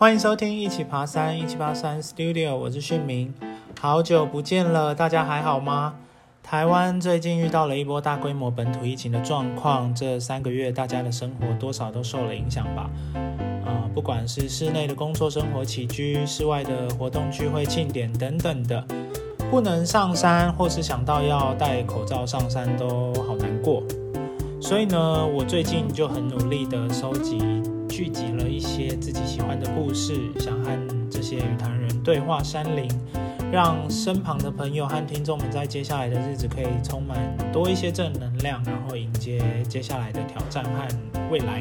欢迎收听一起爬山，一起爬山 Studio，我是训明，好久不见了，大家还好吗？台湾最近遇到了一波大规模本土疫情的状况，这三个月大家的生活多少都受了影响吧。啊，不管是室内的工作、生活起居，室外的活动、聚会、庆典等等的，不能上山，或是想到要戴口罩上山，都好难过。所以呢，我最近就很努力的收集。聚集了一些自己喜欢的故事，想和这些雨坛人对话山林，让身旁的朋友和听众们在接下来的日子可以充满多一些正能量，然后迎接接下来的挑战和未来。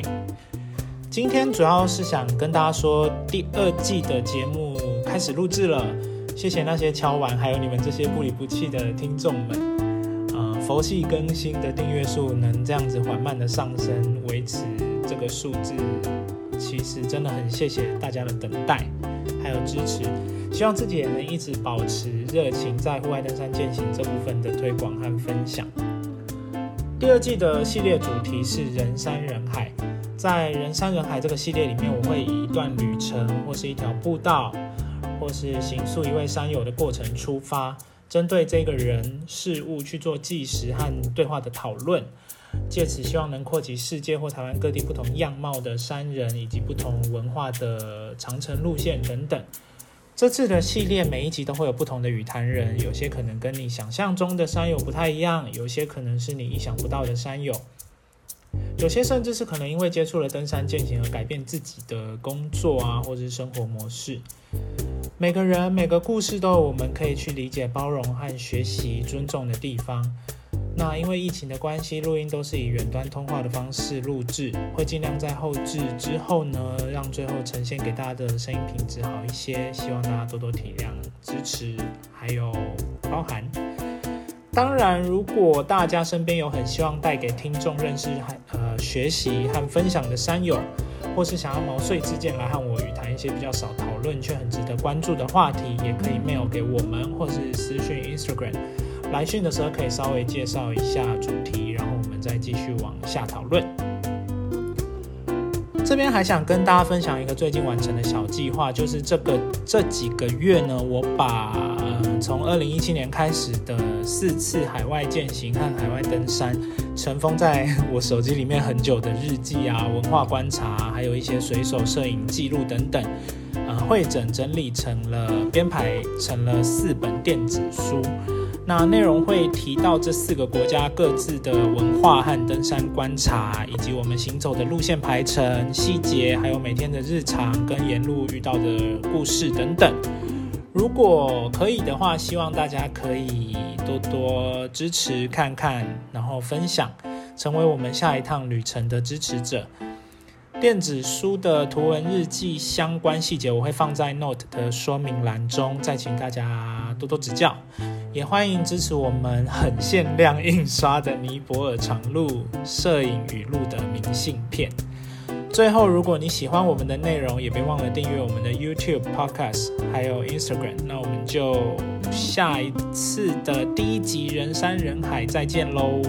今天主要是想跟大家说，第二季的节目开始录制了，谢谢那些敲完，还有你们这些不离不弃的听众们。啊，佛系更新的订阅数能这样子缓慢的上升，维持这个数字。其实真的很谢谢大家的等待，还有支持，希望自己也能一直保持热情，在户外登山践行这部分的推广和分享。第二季的系列主题是人山人海，在人山人海这个系列里面，我会以一段旅程，或是一条步道，或是行塑一位山友的过程出发，针对这个人事物去做纪实和对话的讨论。借此希望能扩及世界或台湾各地不同样貌的山人，以及不同文化的长城路线等等。这次的系列每一集都会有不同的语坛人，有些可能跟你想象中的山友不太一样，有些可能是你意想不到的山友，有些甚至是可能因为接触了登山践行而改变自己的工作啊，或者是生活模式。每个人每个故事都有我们可以去理解、包容和学习、尊重的地方。那因为疫情的关系，录音都是以远端通话的方式录制，会尽量在后置之后呢，让最后呈现给大家的声音品质好一些。希望大家多多体谅、支持，还有包涵。当然，如果大家身边有很希望带给听众认识和呃学习和分享的山友，或是想要毛遂自荐来和我语谈一些比较少讨论却很值得关注的话题，也可以 mail 给我们，或是私讯 Instagram。来讯的时候可以稍微介绍一下主题，然后我们再继续往下讨论。这边还想跟大家分享一个最近完成的小计划，就是这个这几个月呢，我把从二零一七年开始的四次海外践行和海外登山，尘封在我手机里面很久的日记啊、文化观察，还有一些随手摄影记录等等，呃，会整整理成了编排成了四本电子书。那内容会提到这四个国家各自的文化和登山观察，以及我们行走的路线排程细节，还有每天的日常跟沿路遇到的故事等等。如果可以的话，希望大家可以多多支持看看，然后分享，成为我们下一趟旅程的支持者。电子书的图文日记相关细节，我会放在 Note 的说明栏中，再请大家多多指教。也欢迎支持我们很限量印刷的尼泊尔长路摄影语录的明信片。最后，如果你喜欢我们的内容，也别忘了订阅我们的 YouTube、Podcast，还有 Instagram。那我们就下一次的第一集人山人海再见喽！